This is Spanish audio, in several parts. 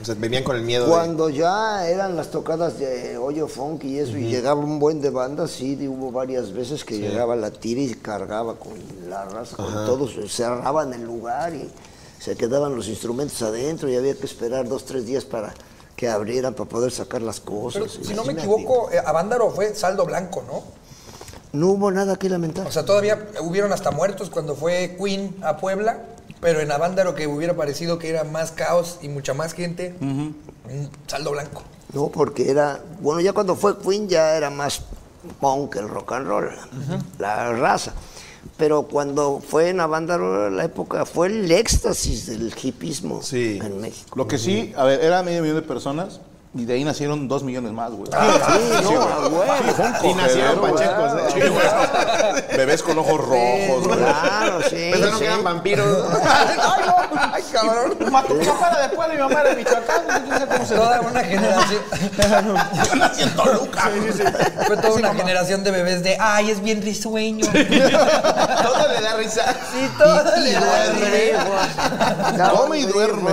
O sea, venían con el miedo Cuando ya eran las tocadas de hoyo funk y eso, y llegaba un buen de bandas, sí, hubo varias veces que llegaba la tira y cargaba con la raza, con todos, cerraban el lugar y se quedaban los instrumentos adentro y había que esperar dos, tres días para que abrieran para poder sacar las cosas. Pero si no me equivoco, eh, a Vándaro fue saldo blanco, ¿no? No hubo nada que lamentar. O sea, todavía hubieron hasta muertos cuando fue Queen a Puebla, pero en Avándaro que hubiera parecido que era más caos y mucha más gente, mm, saldo blanco. No, porque era, bueno, ya cuando fue Queen ya era más punk el rock and roll, la raza. Pero cuando fue en Avándaro, la época, fue el éxtasis del hipismo Sí. en México. Lo que sí, a ver, era medio millón de personas y de ahí nacieron dos millones más, güey. Sí, no, a huevo. Y nacieron pachecos, ¿eh? Sí, güey. Bebés con ojos rojos, güey. Claro, sí. Pensaron sí. que eran vampiros. ¡Ay, no! ¡Ay, cabrón! Mató mi papá era de y mi mamá era de Michoacán. No sé cómo se Toda una generación. Yo nací en Toluca. Fue toda una generación de bebés de ¡ay, es bien risueño! Todo le da risa. Sí, todo le Y da duerme. risa. Come y duerme.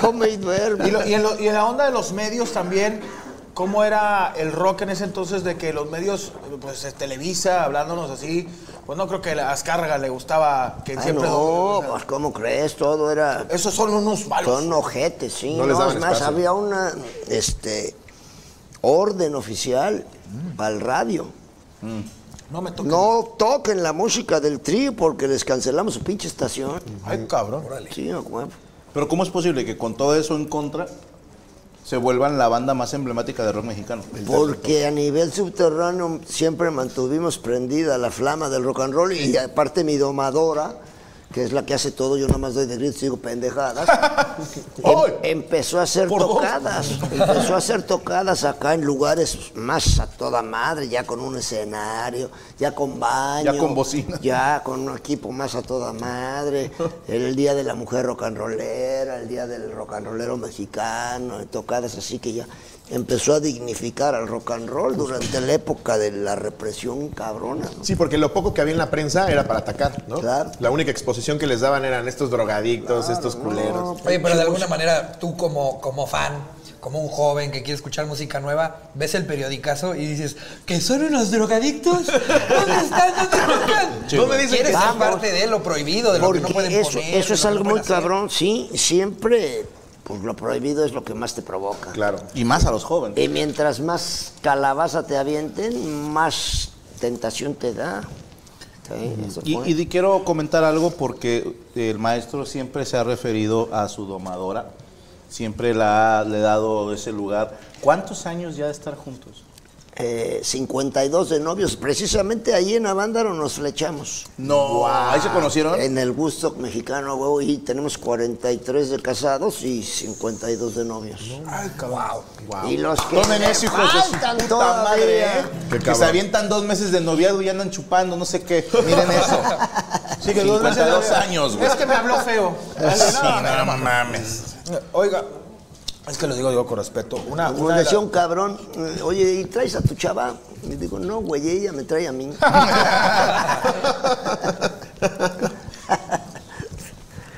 Come y duerme. Y, lo- y en lo- y en la onda de los medios también, ¿cómo era el rock en ese entonces de que los medios, pues eh, Televisa, hablándonos así, pues no creo que a Azcárraga le gustaba que Ay, siempre... no, pues ¿cómo crees? Todo era... Esos son unos malos. Son ojetes, sí. No No, les daban es más, espacio. había una este, orden oficial para el radio. No me toques. No toquen la música del tri porque les cancelamos su pinche estación. Ay, cabrón. Sí, no. Pero ¿cómo es posible que con todo eso en contra se vuelvan la banda más emblemática de rock mexicano? Porque a nivel subterráneo siempre mantuvimos prendida la flama del rock and roll y aparte mi domadora, que es la que hace todo, yo nada más doy de gritos y digo pendejadas, em- empezó a hacer tocadas, empezó a hacer tocadas acá en lugares más a toda madre, ya con un escenario, ya con baño, Ya con bocina. ya con un equipo más a toda madre, el día de la mujer rock and rollera, el día del rock and rollero mexicano, tocadas así que ya empezó a dignificar al rock and roll durante la época de la represión cabrona. ¿no? Sí, porque lo poco que había en la prensa era para atacar, ¿no? Claro. La única exposición que les daban eran estos drogadictos, estos culeros. Oye, pero de alguna manera, tú como, como fan, como un joven que quiere escuchar música nueva, ves el periodicazo y dices, ¿que son unos drogadictos? ¿Dónde están? ¿Dónde están? No me dicen Quieres que- ser parte de lo prohibido, de lo que no pueden eso, poner. eso es algo no muy hacer. cabrón, sí, siempre, pues lo prohibido es lo que más te provoca. Claro. Y más a los jóvenes. Y mientras más calabaza te avienten, más tentación te da. Sí, Y, y di- quiero comentar algo porque el maestro siempre se ha referido a su domadora, siempre la ha, le ha dado ese lugar. ¿Cuántos años ya de estar juntos? Eh, 52 de novios, precisamente ahí en Avándaro nos flechamos. No, ahí se conocieron. En el gusto mexicano, huevo, y tenemos 43 de casados y 52 de novios. Ay, cabrón. Y los que Tomen me eso, hijos faltan todavía. madre, ¿eh? Que se avientan dos meses de noviazgo y andan chupando, no sé qué. Miren eso. Sí, que dos meses 52 de- años, güey. Es que me habló feo. Sí, no, no mames. Oiga, Es que lo digo, digo con respeto. Una, una decía un cabrón, eh, oye, ¿y traes a tu chava? Y digo, no, güey, ella me trae a mí.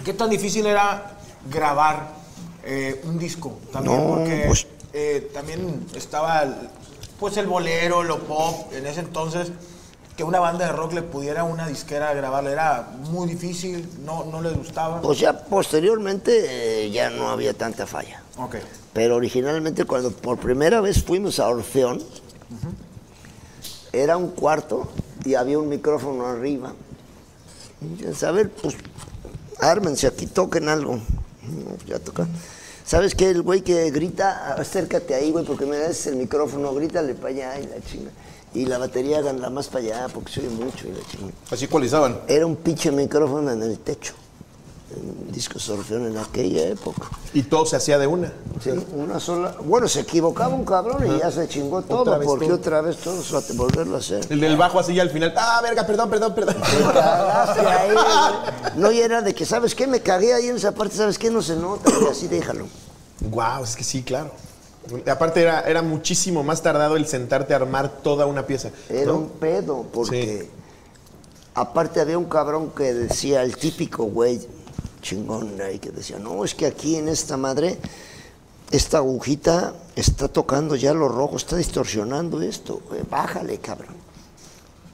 ¿Qué tan difícil era grabar eh, un disco? También No, porque pues- eh, también estaba pues el bolero, lo pop, en ese entonces que una banda de rock le pudiera una disquera grabarle era muy difícil, no, no les gustaba. Pues ya posteriormente eh, ya no había tanta falla. Ok. Pero originalmente cuando por primera vez fuimos a Orfeón, era un cuarto y había un micrófono arriba. Y A ver, pues ármense aquí, toquen algo. Ya toca. ¿Sabes qué? El güey que grita, acércate ahí, güey, porque me das el micrófono, grítale para allá y la chinga. Y la batería háganla más para allá, porque se oye mucho y la. Así ecualizaban. Era un pinche micrófono en el techo. En discos Orfeón en aquella época. Y todo se hacía de una. Sí, una sola. Bueno, se equivocaba un cabrón y ya se chingó todo, vez porque todo. otra vez todo se va a volverlo a hacer. El del bajo así ya al final. Ah, verga, perdón, perdón, perdón. Te cagaste ahí, güey. No, y era de que, ¿sabes qué? Me cagué ahí en esa parte, ¿sabes qué? No se nota, y así déjalo. Wow, es que sí, claro. Aparte era, era muchísimo más tardado el sentarte a armar toda una pieza. Era ¿no? un pedo, porque aparte había un cabrón que decía, el típico güey chingón ahí, que decía, no, es que aquí en esta madre, esta agujita está tocando ya lo rojo, está distorsionando esto, güey, bájale, cabrón.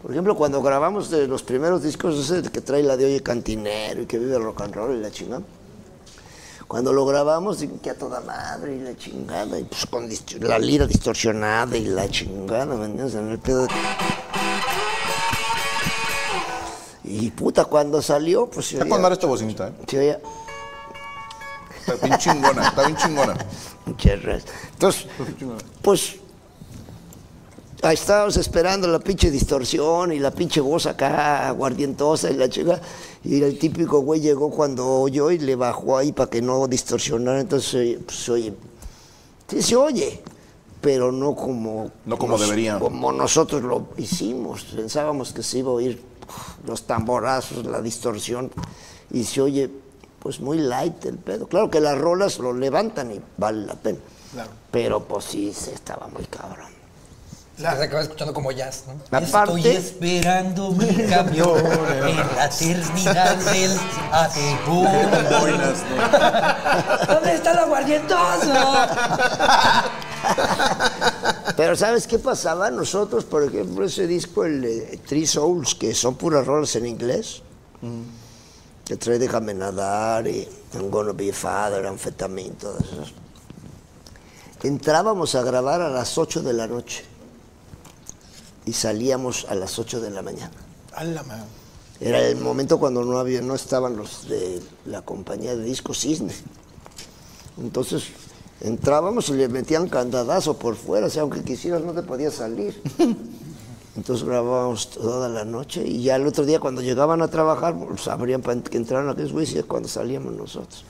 Por ejemplo, cuando grabamos de los primeros discos, ese que trae la de Oye Cantinero y que vive el rock and roll y la chingada. Cuando lo grabamos, que a toda madre y la chingada, y pues con la lira distorsionada y la chingada, ¿me entiendes? En el pedo de... Y puta, cuando salió, pues Está con dar esta bocinita, ¿eh? se oía Está bien chingona, está bien chingona. muchas gracias. Entonces, pues, ahí estábamos esperando la pinche distorsión y la pinche voz acá aguardientosa y la chica. Y el típico güey llegó cuando oyó y le bajó ahí para que no distorsionara. Entonces, se oye, pues, oye. Sí, se oye, pero no como. No como debería. Como nosotros lo hicimos. Pensábamos que se iba a oír los tamborazos, la distorsión. Y se oye, pues muy light el pedo. Claro que las rolas lo levantan y vale la pena. Pero pues sí, se estaba muy cabrón. Se acaba escuchando como jazz, ¿no? Estoy esperando mi camión en la eternidad del atebú. ¿Dónde está el aguardientoso? Pero ¿sabes qué pasaba? Nosotros, por ejemplo, ese disco, el eh, Three Souls, que son puras rolas en inglés, que trae Déjame Nadar y I'm Gonna Be a Father, Anfetamine, todas esas. Entrábamos a grabar a las 8 de la noche y salíamos a las 8 de la mañana. A la madre. Era el momento cuando no había, no estaban los de la compañía de discos Cisne. Entonces entrábamos y le metían candadazo por fuera, o sea, aunque quisieras no te podías salir. Entonces grabábamos toda la noche y ya el otro día cuando llegaban a trabajar, pues abrían para que entraran aquellos güeyes cuando salíamos nosotros.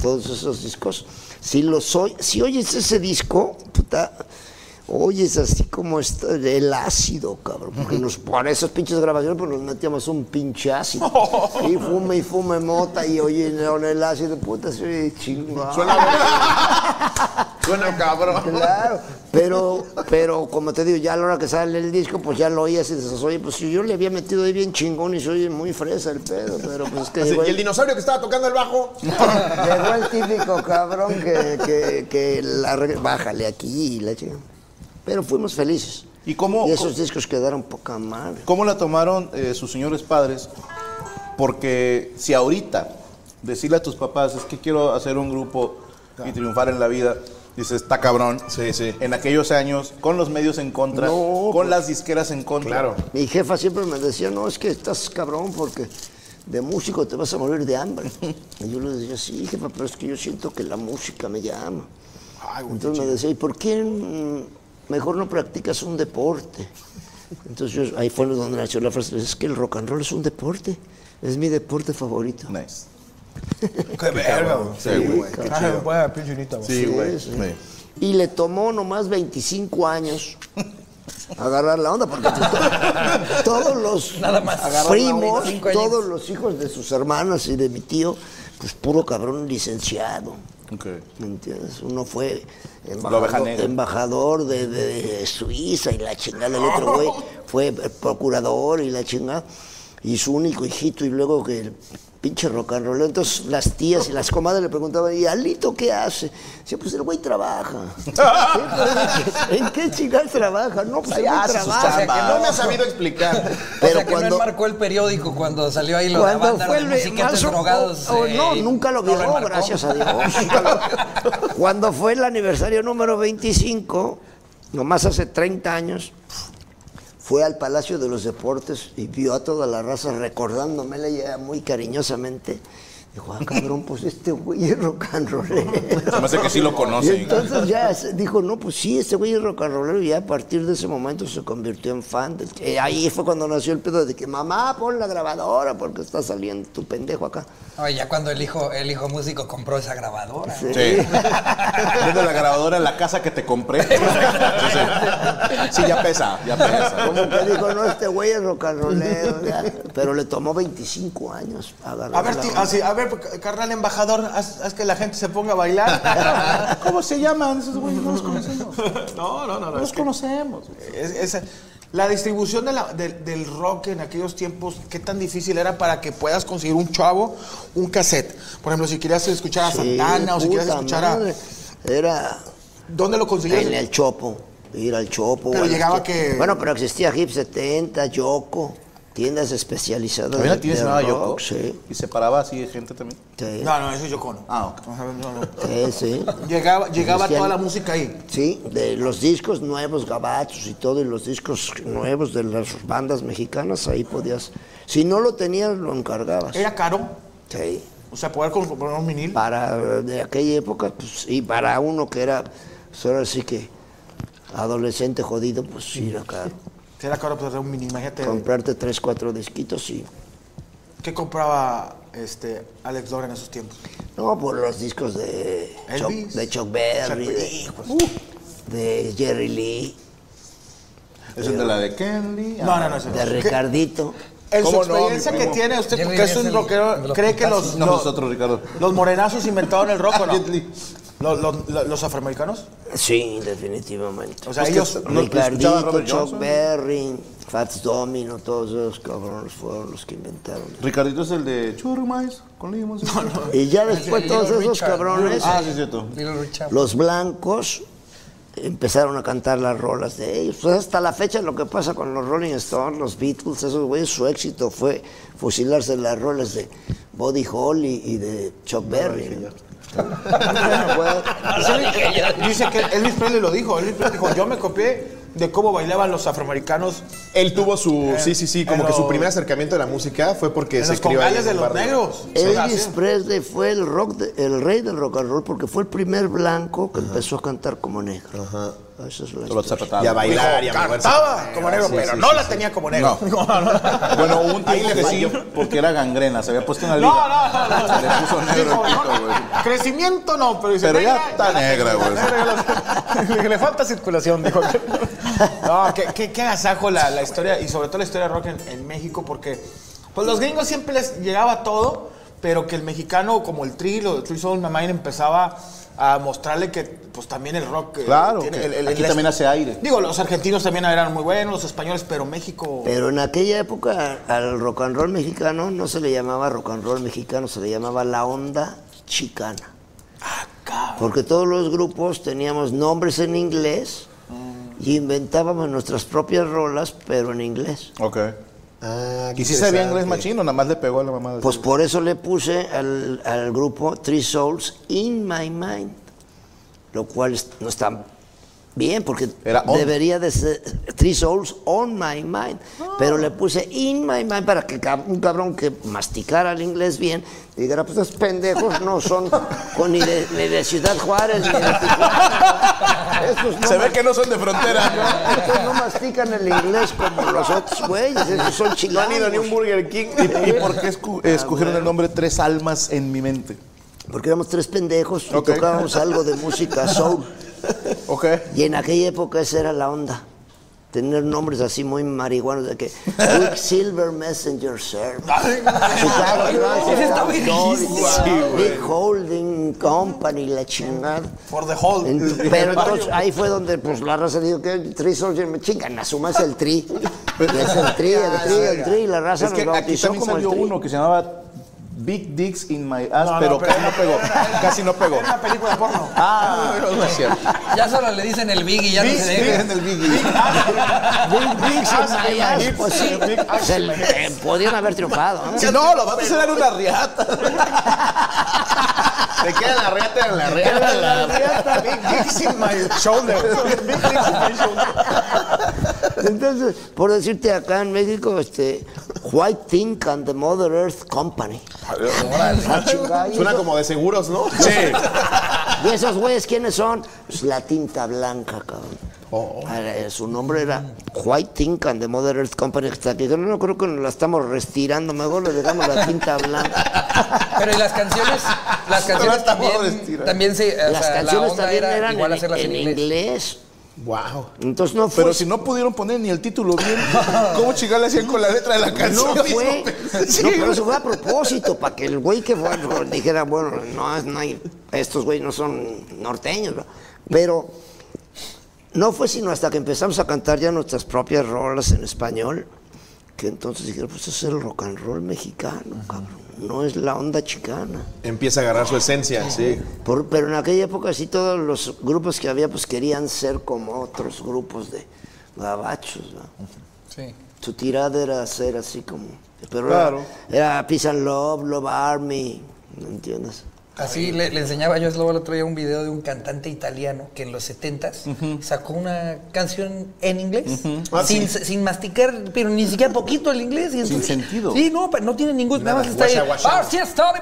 Todos esos discos. Si los si oyes ese disco, puta, oyes así como está el ácido, cabrón. Porque nos, para esas pinches grabaciones, pues nos metíamos un pinche ácido. Y fume y fume mota y oye con el ácido, puta, se oye chingón. Suena cabrón. Claro, pero, pero como te digo, ya a la hora que sale el disco, pues ya lo oías y dices, oye, pues si yo le había metido ahí bien chingón y se oye muy fresa el pedo, pero pues es que Así, y el dinosaurio que estaba tocando el bajo. llegó el típico cabrón que, que, que la bájale aquí y la chica. Pero fuimos felices. ¿Y cómo, Y esos discos quedaron poca madre. cómo la tomaron eh, sus señores padres? Porque si ahorita decirle a tus papás es que quiero hacer un grupo y triunfar en la vida, dices, está cabrón. Sí, sí. En aquellos años, con los medios en contra, No, con las disqueras en contra. Claro. Mi jefa siempre me decía, no, es que estás cabrón porque de músico te vas a morir de hambre. Y yo le decía, sí, jefa, pero es que yo siento que la música me llama. Entonces me decía, ¿y por qué mm, mejor no practicas un deporte? Entonces yo- ahí fue donde nació la frase, es que el rock and roll es un deporte, es mi deporte favorito. Nice. Qué verga, güey. Sí, güey. Sí, güey. sí. Sí. Y le tomó nomás 25 años agarrar la onda, porque to- todos los Nada más. Primos, 25 años. todos los hijos de sus hermanas y de mi tío, pues puro cabrón licenciado, Ok. ¿Me entiendes? Uno fue embajador, de, de Suiza y la chingada. El otro güey fue procurador y la chingada. Y su único hijito, y luego que pinche rock and roll. Entonces las tías y las comadres le preguntaban, ¿y Alito qué hace? Dice, pues el güey trabaja. Pero ¿En qué chingados trabaja? No, pues el güey hace sus trabaja. chambas. No me ha sabido explicar. o sea Pero que cuando- no enmarcó el periódico cuando salió ahí lo de la Cuando banda fue de el musiquetes marzo- drogados. o- o eh, no, nunca lo no vio, gracias a Dios. Cuando fue el aniversario número 25, nomás hace 30 años, fue al Palacio de los Deportes y vio a toda la raza recordándomela ya muy cariñosamente. Dijo, ah, cabrón, pues este güey es rock and rollero. Se me hace que sí lo Y conocen. entonces ya dijo, no, pues sí, este güey es rock and rollero. Y ya a partir de ese momento se convirtió en fan. del- eh, ahí fue cuando nació el pedo de que, mamá, pon la grabadora porque está saliendo tu pendejo acá. Oye, ya cuando el hijo, el hijo músico compró esa grabadora. Sí. Desde la grabadora en la casa que te compré. Sí, sí. Sí, ya pesa, ya pesa. Como que dijo, no, este güey es rock and rollero. ya. Pero le tomó 25 años agarrar A ver, la onda. así, a ver, carnal embajador, haz, haz que la gente se ponga a bailar. ¿Cómo se llaman esos güeyes? No los conocemos. no, no, no. no, No es los que- conocemos. Es- es- la distribución de la- del- del rock en aquellos tiempos, ¿qué tan difícil era para que puedas conseguir un chavo un cassette? Por ejemplo, si querías escuchar a Sí, Santana o si querías escuchar madre. Era a... ¿Dónde lo conseguías? en el Chopo, ir al Chopo. Pero a llegaba que- Bueno, pero existía Hip 70, Yoko, tiendas especializadas. De- una tienda de llamada rock, Yoko. Sí, Y se paraba así de gente también. sí, No, no, eso es Yoko no. Ah, ok. Ajá, no, no. sí, sí. Llegaba, llegaba toda la música ahí. Sí, de los discos nuevos, gabachos y todo, y los discos nuevos de las bandas mexicanas, ahí podías. Si no lo tenías, lo encargabas. Era caro. Sí. O sea, poder comprar un vinil. Para de aquella época, pues, y para uno que era, pues ahora sí que adolescente jodido, pues sí era caro. Era caro un vinil. Imagínate. Comprarte tres, cuatro disquitos y. ¿Qué compraba este, Alex Lora en esos tiempos? No, por los discos de Chuck, de Chuck Berry, de, de Jerry Lee, Es el de la de Kenley. No, no, no. ese no. de Ricardito. En su ¿Cómo no, experiencia que tiene usted, porque es un el- rockero, de ¿cree que los, putazos. No, los, nosotros, Ricardo. los morenazos inventaron el rock o no? ¿Los, los- los- los afroamericanos? Sí, definitivamente. O sea, Pues que ellos... no- escuchaba Ricardito, Chuck. Berry, Fats Domino, todos esos cabrones fueron los que inventaron. Ricardito es el de churrumais con limón. Y ya después Little todos esos Richard. cabrones, Ah, sí, es cierto. Little Richard. los blancos, empezaron a cantar las rolas de ellos. Pues hasta la fecha lo que pasa con los Rolling Stones, los Beatles, esos güeyes, su éxito fue fusilarse las rolas de Buddy Holly y de Chuck Berry. ¿no? Dice que Elvis Presley lo dijo. Elvis Presley dijo, yo me copié de cómo bailaban los afroamericanos Él tuvo su, sí, sí, sí, como que su primer acercamiento a la música fue porque en se los crió ahí en de los barrio. negros. Elvis Sí. Presley fue el, rock de- el rey del rock and roll porque fue el primer blanco que empezó a cantar como negro. Esa es la Solo historia. zapatado. Y a bailar y a moverse. Cantaba como negro, Sí, pero sí, no sí, la sí. tenía como negro. Bueno, hubo un tiempo le que sí, porque era gangrena. Se había puesto en la liga. No, no, no, no. Se le puso negro Dijo, el. Crecimiento no, pero dice, Pero ya está negra, güey. Le falta circulación, dijo. No, qué, qué, qué agasajo la, la historia, y sobre todo la historia de rock en, en México, porque pues los gringos siempre les llegaba todo, pero que el mexicano, como el Tri, lo de Tri Soul Mine, empezaba a mostrarle que pues también el rock... eh, Claro, tiene que el- el- aquí el- también hace aire. Digo, los argentinos también eran muy buenos, los españoles, pero México... Pero en aquella época al rock and roll mexicano no se le llamaba rock and roll mexicano, se le llamaba la onda chicana. Porque todos los grupos teníamos nombres en inglés y inventábamos nuestras propias rolas, pero en inglés. Ok. Ah, ¿Y si sabía inglés machino? Nada más le pegó a la mamá. de- Pues por eso le puse al, al grupo Three Souls in My Mind, lo cual no está bien porque Era on. debería de ser Three Souls on My Mind, pero le puse in My Mind para que un cabrón que masticara el inglés bien dijera, pues estos pendejos no son con ni, de, ni de Ciudad Juárez ni de Tijuana. Estos no Se ve que no son de frontera. estos no mastican el inglés como los otros güeyes, estos son No chingón. han ido ni un Burger King. ¿Y, y por qué escu- escogieron el nombre Tres Almas en mi mente? Porque éramos tres pendejos y tocábamos algo de música soul. Ok. Y en aquella época esa era la onda. tener nombres así muy marihuanos de que Quicksilver Messenger Service. Big Holding Company, la chingada. For the whole. Ent- Pero entonces ahí fue donde pues la raza dijo que el Tri Soldier me chingan, asumas el Tri. Es el Tri, el Tri, el Tri, y la raza Es que nos aquí bautizó también como el salió Tri. uno que se llamaba Big Dicks in My Ass, No, no, pero, pero casi no pegó. era- casi no pegó. Era una película porno. Ah, no es cierto. Ya solo le dicen el Biggie, ya no se Big deja. en el Biggie. Big Dicks in my ass, pues sí, se le- eh, podían haber triunfado. ¿no? Si no, los vatos eran una riata. Te queda la reata en la reata. La reata. Big dicks in my shoulder. Big dicks in my shoulder. Entonces, por decirte acá en México, este, White Think and the Mother Earth Company. Suena como de seguros, ¿no? ¿Y esos güeyes quiénes son? Pues la tinta blanca, cabrón. Ah, eh, Su nombre era White Think and the Mother Earth Company. Que yo no creo que la estamos restirando, mejor le dejamos la tinta blanca. Pero y las canciones, las canciones también, se, o Las sea, canciones también era eran igual en, hacerlas en en inglés. inglés. Wow. Entonces no fue. Pero si no pudieron poner ni el título bien, ¿cómo chingar le hacían con la letra de la canción? No fue. Sí. No, pero eso fue a propósito, para que el güey que fue dijera, bueno, no, no hay, estos güeyes no son norteños, ¿no? Pero no fue sino hasta que empezamos a cantar ya nuestras propias rolas en español, que entonces dijeron, pues es el rock and roll mexicano, cabrón. No es la onda chicana. Empieza a agarrar su esencia, sí. Por- pero en aquella época sí todos los grupos que había pues querían ser como otros grupos de gabachos, ¿no? Sí. Su tirada era ser así como. Pero Claro. era, era Peace and Love, Love Army, ¿me entiendes? Así le, le enseñaba yo a Slobo el otro día un video de un cantante italiano que en los 70s sacó una canción en inglés Ah, sin, sí. sin masticar, pero ni siquiera poquito el inglés. y entonces- sentido. Sí, no, pero no tiene ningún. Nada, más está ahí. "Ah, sí, town.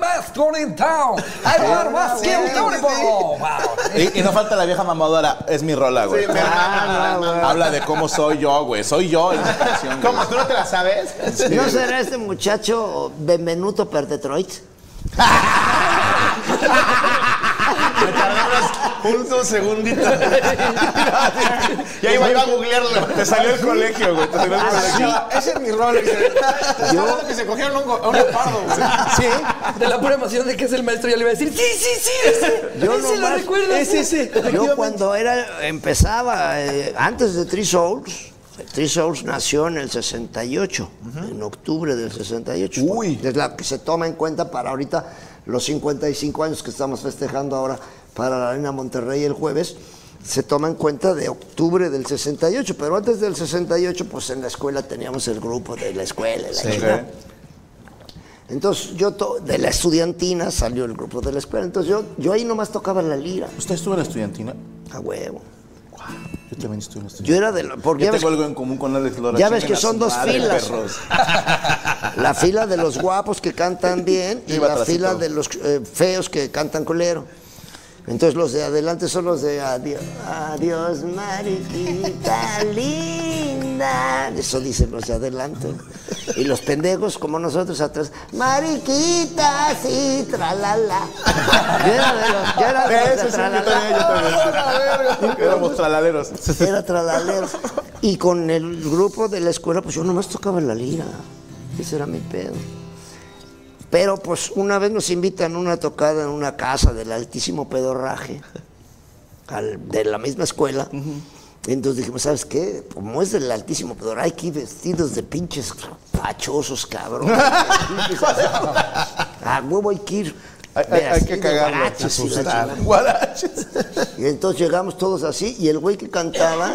I want más que un town." Wow. Y, no falta la vieja mamadora, es mi rola, güey. Sí, no, güey. Habla de cómo soy yo, güey. Soy yo en esa canción. güey. ¿Cómo? ¿Tú no te la sabes? ¿No será este muchacho Benvenuto per Detroit? Me tardamos un segundito. ya iba, iba a googlearlo. Te salió el colegio, güey. Te salió el colegio. Ese es mi rol. Hablando que se cogieron un, un leopardo, güey. Sí. De la pura emoción de que es el maestro, ya le iba a decir: Sí, sí, sí, ese. Yo ese lo recuerdo. Es ese. Yo cuando era, empezaba, eh, antes de Three Souls, Three Souls nació en el 68, en octubre del 68. Uy. Es la que se toma en cuenta para ahorita los 55 años que estamos festejando ahora para la Arena Monterrey el jueves. Se toma en cuenta de octubre del 68, pero antes del 68, pues en la escuela teníamos el grupo de la escuela. la chingada. Entonces yo, de la estudiantina salió el grupo de la escuela. Entonces yo, yo ahí nomás tocaba la lira, ¿Usted estuvo en la estudiantina? a huevo. Yo también estuve en estudiantina. Yo era de lo- porque Yo ya ves, tengo algo en común con Alex Lora. ya ves que son dos filas. perros. la fila de los guapos que cantan bien y Iba la fila de los eh, feos que cantan colero. Entonces los de adelante son los de adiós, adiós mariquita linda. Eso dicen los de adelante. Y los pendejos como nosotros atrás, mariquita, sí, tralala. Yo era de los, yo era de los de tralala. también, yo también. Éramos traladeros. Era tralalero. Y con el grupo de la escuela, pues yo nomás tocaba la lira. Ese era mi pedo. Pero pues una vez nos invitan a una tocada en una casa del altísimo pedorraje, al- de la misma escuela. Entonces dijimos, ¿sabes qué? Como es del altísimo pedorraje, hay que ir vestidos de pinches fachosos, cabrón. A huevo hay que ir. Hay, hay- hay que. Guaraches. Y entonces llegamos todos así y el güey que cantaba,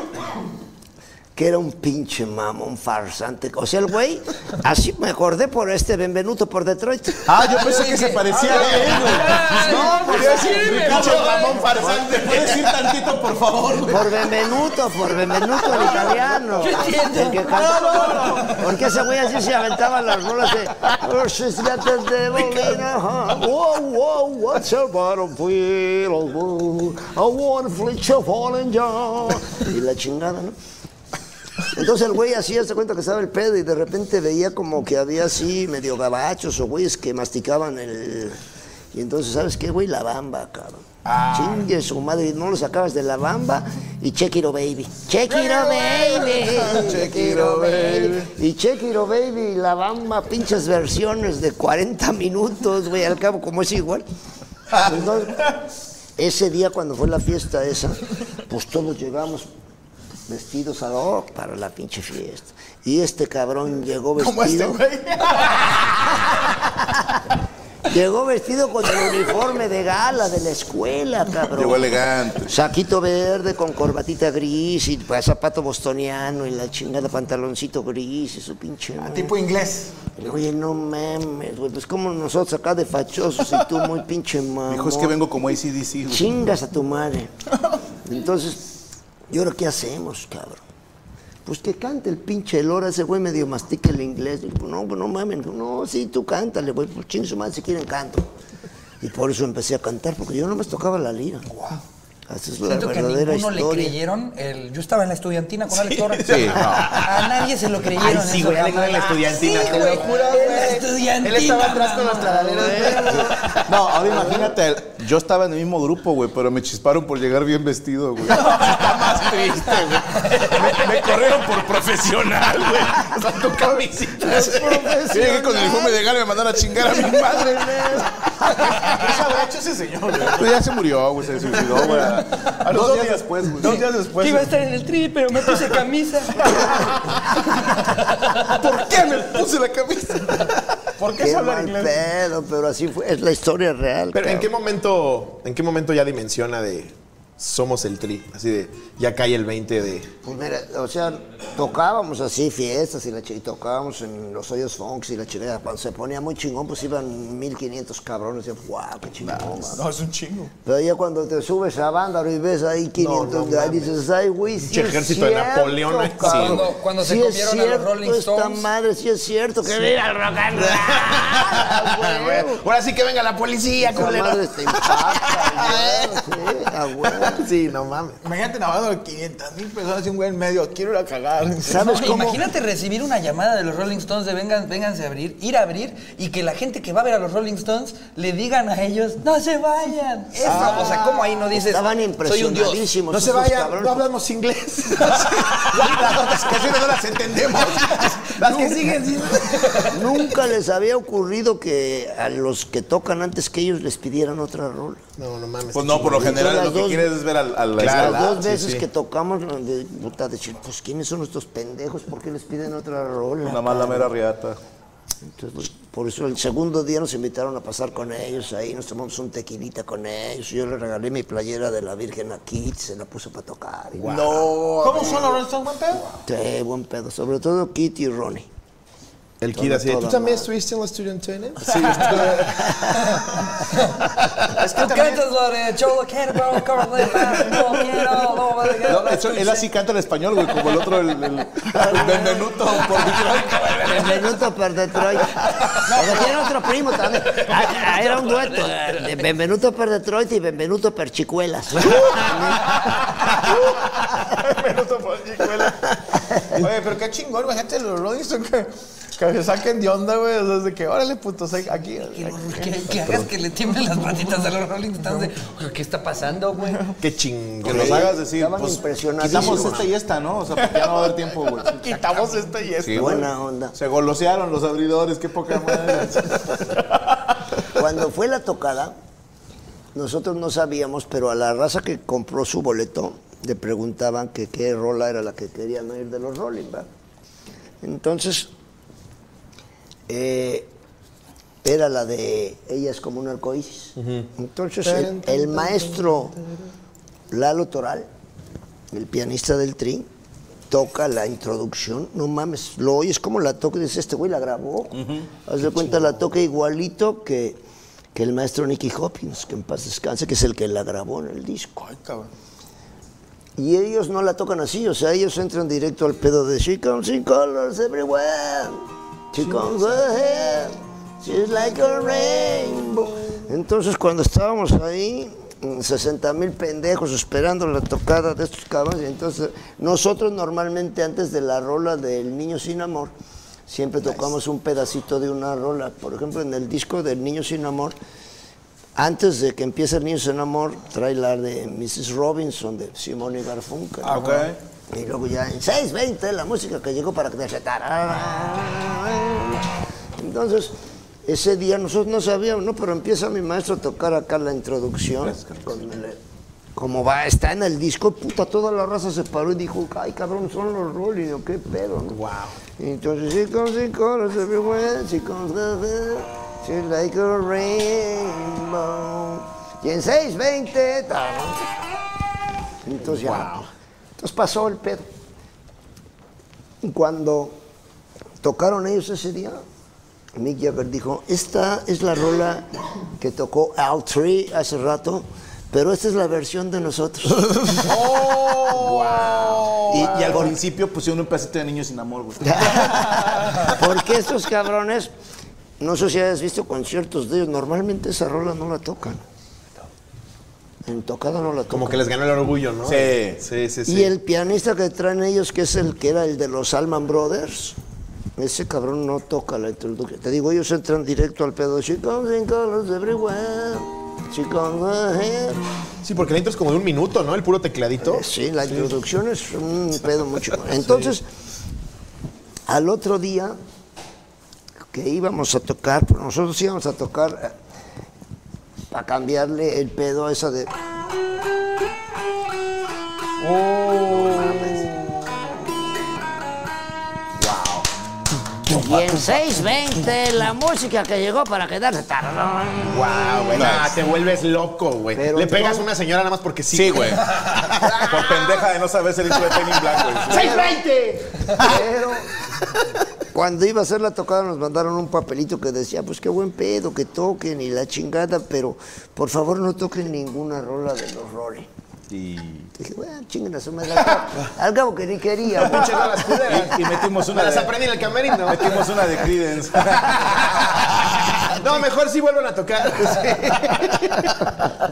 que era un pinche mamón farsante. O sea, el güey, así me acordé por este Benvenuto por Detroit. Ah, yo pensé que se parecía a él, güey. No, quería decir, pinche Ramón farsante. ¿Puedes ir tantito, por favor, güey? Por Benvenuto, por Benvenuto el italiano. El que Porque ese güey así se aventaba las rolas de "Oh. Wow, wow, what's her battlefield? I want a fleet of falling John. Y la chingada, ¿no? Entonces el güey hacía, se cuenta que estaba el pedo y de repente veía como que había así medio gabachos o güeyes que masticaban el... Y entonces, ¿sabes qué, güey? La bamba, cabrón. Chingue su madre, no lo sacabas de la bamba y Oh Baby. Oh Baby. Oh Baby. Y Oh Baby y la bamba, pinches versiones de 40 minutos, güey, al cabo como es igual. Entonces, ese día cuando fue la fiesta esa, pues todos llegamos vestidos a hoc para la pinche fiesta. Y este cabrón llegó este vestido. güey. Llegó vestido con el uniforme de gala de la escuela, cabrón. Llegó elegante. Saquito verde con corbatita gris y pues, zapato bostoniano y la chingada pantaloncito gris y su pinche. madre. Tipo inglés. Oye, no mames, güey, pues como nosotros acá de fachosos y tú muy pinche mamón. Dijo, es que vengo como ACDC. güey. Chingas a tu madre. Entonces, ¿y ahora qué hacemos, cabrón? Pues que cante el pinche Lora, ese güey medio mastica el inglés. Digo, no, pues no mames, no, sí, tú cántale, güey, pues chingue su madre si quieren canto. Y por eso empecé a cantar, porque yo no me tocaba la lira. Esa es la Siento que a verdadera ninguno le historia. creyeron. El, yo estaba en la estudiantina con Alex Lora. sí, no. A nadie se lo creyeron. Ay, sí, güey, Alex en la estudiantina, Sí, te lo güey, juro, en la estudiantina. Él estaba atrás con los mamá. traladeros. No, ahora imagínate, yo estaba en el mismo grupo, güey, pero me chisparon por llegar bien vestido, güey. Está más triste, güey. Me, me corrieron por profesional, güey. O sea, tu camisita. Llegué con el uniforme de gala y me mandaron a chingar a mi madre, güey. ¿Qué se habrá hecho ese señor, güey? Pues ya se murió, güey, se suicidó, güey. A los Dos días después, güey. Dos días después. Que iba a estar en el tri, pero me puse camisa. ¿Por qué me puse la camisa? ¿Por qué Qué se habla mal inglés? pedo, pero así fue, es la historia real. Pero ¿en qué momento, en qué momento ya dimensiona de somos el tri? Así de ya cae el 20 de Pues mira, o sea, tocábamos así fiestas y la y tocábamos en los hoyos funks y la chingada. Cuando se ponía muy chingón, pues iban 1500 cabrones. Y yo, wow, qué chingón. mano". No, es un chingo. Pero ya cuando te subes a banda y ves ahí 500, no ahí dices, ay, güey, sí es ejército de cierto, Napoleón, ¿eh? Sí. Cuando- cuando se Sí es comieron a los cierto Rolling Esta Stones. madre, sí es cierto, que viva el rock and roll. a huevo. Ahora sí que venga la policía, culero. madre te impacta, güey, sí, a huevo. Sí, no mames. Imagínate Navarro, 500 mil personas y un güey en medio. Quiero ir a cagar. ¿Sabes No, cómo? Imagínate recibir una llamada de los Rolling Stones de vengan, vénganse a abrir, ir a abrir y que la gente que va a ver a los Rolling Stones le digan a ellos, no se vayan. Eso, o sea, ¿cómo ahí no dices, Estaban soy un dios? impresionadísimos. No se vayan, no hablamos inglés. Las otras canciones no las entendemos. Las que siguen siendo. Nunca les había ocurrido que a los que tocan antes que ellos les pidieran otra rola. No, no mames. Pues no, por lo general lo que quieres es ver al, al Claro. Las dos veces que tocamos, de, puta, decir, pues ¿quiénes son estos pendejos? ¿Por qué les piden otra rola? Nada más la mera riata. Entonces, pues, por eso el segundo día nos invitaron a pasar con ellos ahí, nos tomamos un tequilita con ellos. Yo le regalé mi playera de la Virgen a Kit, se la puso para tocar. Y, No. ¿Cómo son los Stones, buen pedo? Sí, buen pedo, sobre todo Kit y Ronnie. El Kid así. ¿Tú también estuviste en la estudiantina? Sí, Es que Tú también. cantas lo de Cholo Cover the no no No, eso- él así canta en español, güey, como el otro, el, el, el Benvenuto por Detroit. Benvenuto per Detroit. O sea, tiene otro primo también. Ah, ah, Era un dueto. de Benvenuto per Detroit y Benvenuto per Chicuelas. Minuto por chicuela. Oye, pero qué chingón, imagínate los Rolling Stones que, se saquen de onda, güey. O sea, de que, órale, puto, sé, aquí. Que, que- que hagas que le tiemblen las patitas a los Rolling Stones de, "Oye, ¿qué está pasando, güey? Qué chingón. Que nos hagas decir, Estaban pues, quitamos esta y esta, ¿no? O sea, porque ya no va a haber tiempo, güey. Quitamos esta y esta. Sí, Buena onda. Se golosearon los abridores, qué poca madre. Cuando fue la tocada, nosotros no sabíamos, pero a la raza que compró su boleto le preguntaban que qué rola era la que querían oír de los Rolling, ¿va? Entonces, eh, era la de Ella es como un arcoíris. Entonces, el, el maestro Lalo Toral, el pianista del Tri, toca la introducción. No mames, lo oyes como la toca y dices, este güey la grabó. Haz de cuenta, la toca igualito que, que el maestro Nicky Hopkins, que en paz descanse, que es el que la grabó en el disco. Ay, cabrón. Y ellos no la tocan así, o sea, ellos entran directo al pedo de She comes in colors everywhere. She comes ahead. She's like a rainbow. Entonces, cuando estábamos ahí, 60 mil pendejos esperando la tocada de estos cabrones, y entonces nosotros normalmente antes de la rola del Niño Sin Amor, siempre tocamos un pedacito de una rola. Por ejemplo, en el disco del Niño Sin Amor, Antes de que empiece el Niños en Amor, trae la de Mrs. Robinson de Simone Garfunkel. Ah, ok. Y luego ya en 6.20 la música que llegó para que Entonces, ese día nosotros no sabíamos, ¿no? Pero empieza mi maestro a tocar acá la introducción. con el- como va, está en el disco, puta, toda la raza se paró y dijo, ay cabrón, son los Rolling, ¿o qué pedo? ¿no? Wow. Y entonces, she comes everywhere, she comes, she's like a rainbow. Y en 6.20, ta, ¿no? entonces ya, entonces pasó el pedo. Y cuando tocaron ellos ese día, Mick Jagger dijo, esta es la rola que tocó Al Tree hace rato, pero esta es la versión de nosotros. Y, y al principio pusieron un pedacito de niño sin amor, güey. Porque estos cabrones, no sé si hayas visto conciertos de ellos, normalmente esa rola no la tocan. En tocada no la tocan. Como que les ganó el orgullo, ¿no? Sí. Sí, sí, sí. Y el pianista que traen ellos, que es el que era el de los Alman Brothers, ese cabrón no toca la introducción. Te digo, ellos entran directo al pedo. She comes in colors everywhere. She comes. Sí, porque la intro es como de un minuto, ¿no? El puro tecladito. Eh, Sí, la introducción es un pedo mucho. Entonces, al otro día que íbamos a tocar, pues nosotros íbamos a tocar para cambiarle el pedo a esa de. Y en 6.20 la música que llegó para quedarse. tararán. Wow, güey. Nah, te vuelves loco, güey. Le pegas a una señora nada más porque sí. Sí, güey. Por pendeja de no saber el intro de Penny Black, güey. ¡620! Pero cuando iba a hacer la tocada nos mandaron un papelito que decía, pues qué buen pedo, que toquen y la chingada, pero por favor no toquen ninguna rola de los Rory. Y, Dije, bueno, chinguen a su madre. Al cabo, que ni quería. Y- y metimos Me una las de, aprendí en el camerino. metimos una de Creedence. No, mejor sí vuelvan a tocar.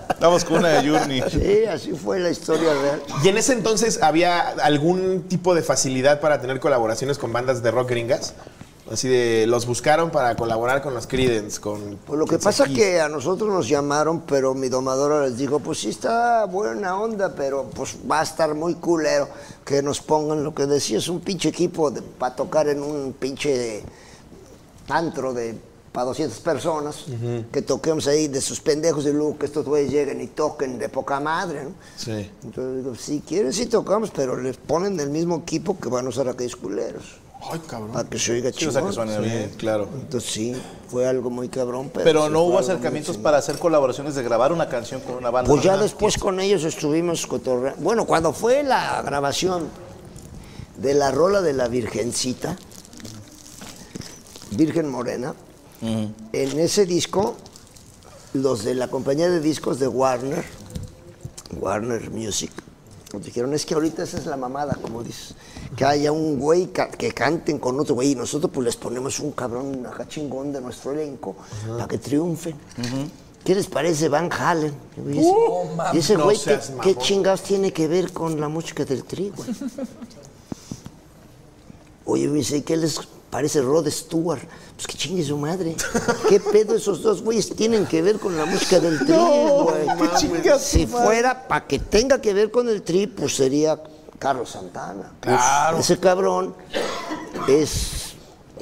Vamos con una de Journey. Sí, así fue la historia real. ¿Y en ese entonces había algún tipo de facilidad para tener colaboraciones con bandas de rock gringas? Así de, los buscaron para colaborar con los Creedence, con... Pues lo que pasa Kiss. que a nosotros nos llamaron, pero mi domadora les dijo, pues sí está buena onda, pero pues va a estar muy culero que nos pongan lo que decía, es un pinche equipo para tocar en un pinche antro de para 200 personas, que toquemos ahí de sus pendejos y luego que estos güeyes lleguen y toquen de poca madre, ¿no? Sí. Entonces digo, si quieren sí tocamos, pero les ponen del mismo equipo que van a usar aquellos culeros, Ay, cabrón. para que se oiga Sí, o sea, chingón. que suene Sí, bien. claro. Entonces sí, fue algo muy cabrón, pero... No hubo acercamientos para hacer colaboraciones de grabar una canción con una banda. Pues ya después con ellos estuvimos cotorreando. Bueno, cuando fue la grabación de la rola de la Virgencita, Virgen Morena, en ese disco, los de la compañía de discos de Warner, Warner Music, nos dijeron, es que ahorita esa es la mamada, como dices, que haya un güey ca- que canten con otro güey y nosotros pues les ponemos un cabrón acá chingón de nuestro elenco para que triunfen. ¿Qué les parece Van Halen? Y ese- y ese no güey, ¿qué, qué chingados tiene que ver con la música del trigo? Oye, me dice, ¿qué les parece Rod Stewart? Pues que chingue su madre. ¿Qué pedo esos dos güeyes tienen que ver con la música del tri, güey? qué Si fuera para que tenga que ver con el tri, pues sería Carlos Santana. Claro. Ese cabrón es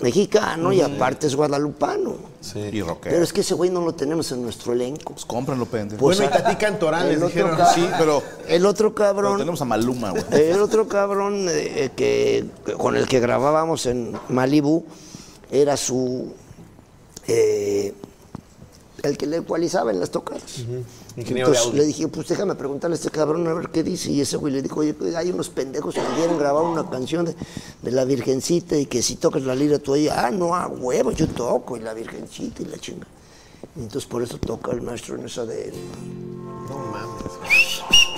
mexicano y aparte es guadalupano. Y rockero. Pero es que ese güey no lo tenemos en nuestro elenco. Pues cómprenlo, pendejo. Pues, Bueno, y Tati Cantoral, el les otro dijeron. ca- sí, pero, El otro pero cabrón. tenemos a Maluma, güey. El otro cabrón eh, que, que- con el que grabábamos en Malibu era su. eh, el que le ecualizaba en las tocadas. Ingeniero de Entonces audio. le dije, pues déjame preguntarle a este cabrón a ver qué dice. Y ese güey le dijo, oye, hay unos pendejos que quieren grabar una canción de, de la Virgencita y que si tocas la lira tú ahí, ah, no, a huevo, yo toco, y la Virgencita y la chinga. Entonces por eso toca el maestro en esa de. No mames.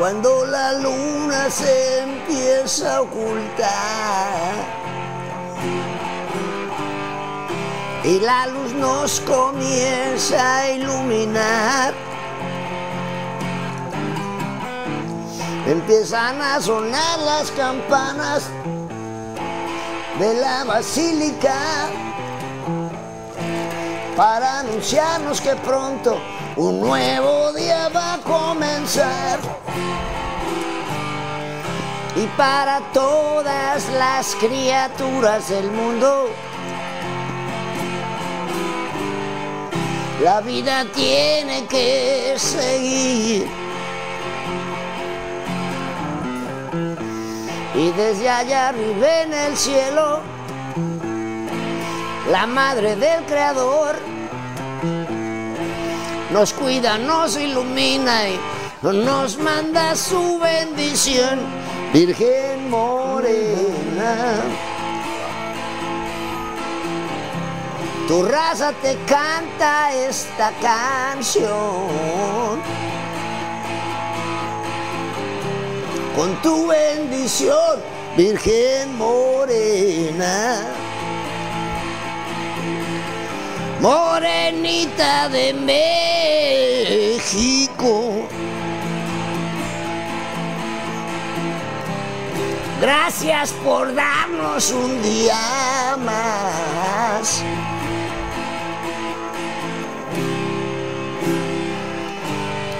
Cuando la luna se empieza a ocultar y la luz nos comienza a iluminar. Empiezan a sonar las campanas de la basílica para anunciarnos que pronto un nuevo Y para todas las criaturas del mundo, la vida tiene que seguir. Y desde allá arriba en el cielo, la madre del creador nos cuida, nos ilumina y nos manda su bendición, Virgen Morena. Tu raza te canta esta canción. Con tu bendición, Virgen Morena. Morenita de México. Gracias por darnos un día más.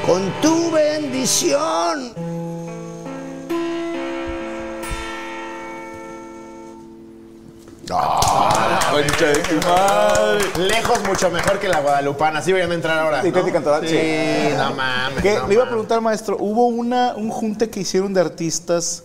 Con tu bendición. Madre. Lejos mucho mejor que la guadalupana. Sí vayan a entrar ahora. ¿Y ¿no? te cantará? Sí, Sí. no mames. ¿Qué? no Le iba a preguntar, maestro, hubo una, un junte que hicieron de artistas.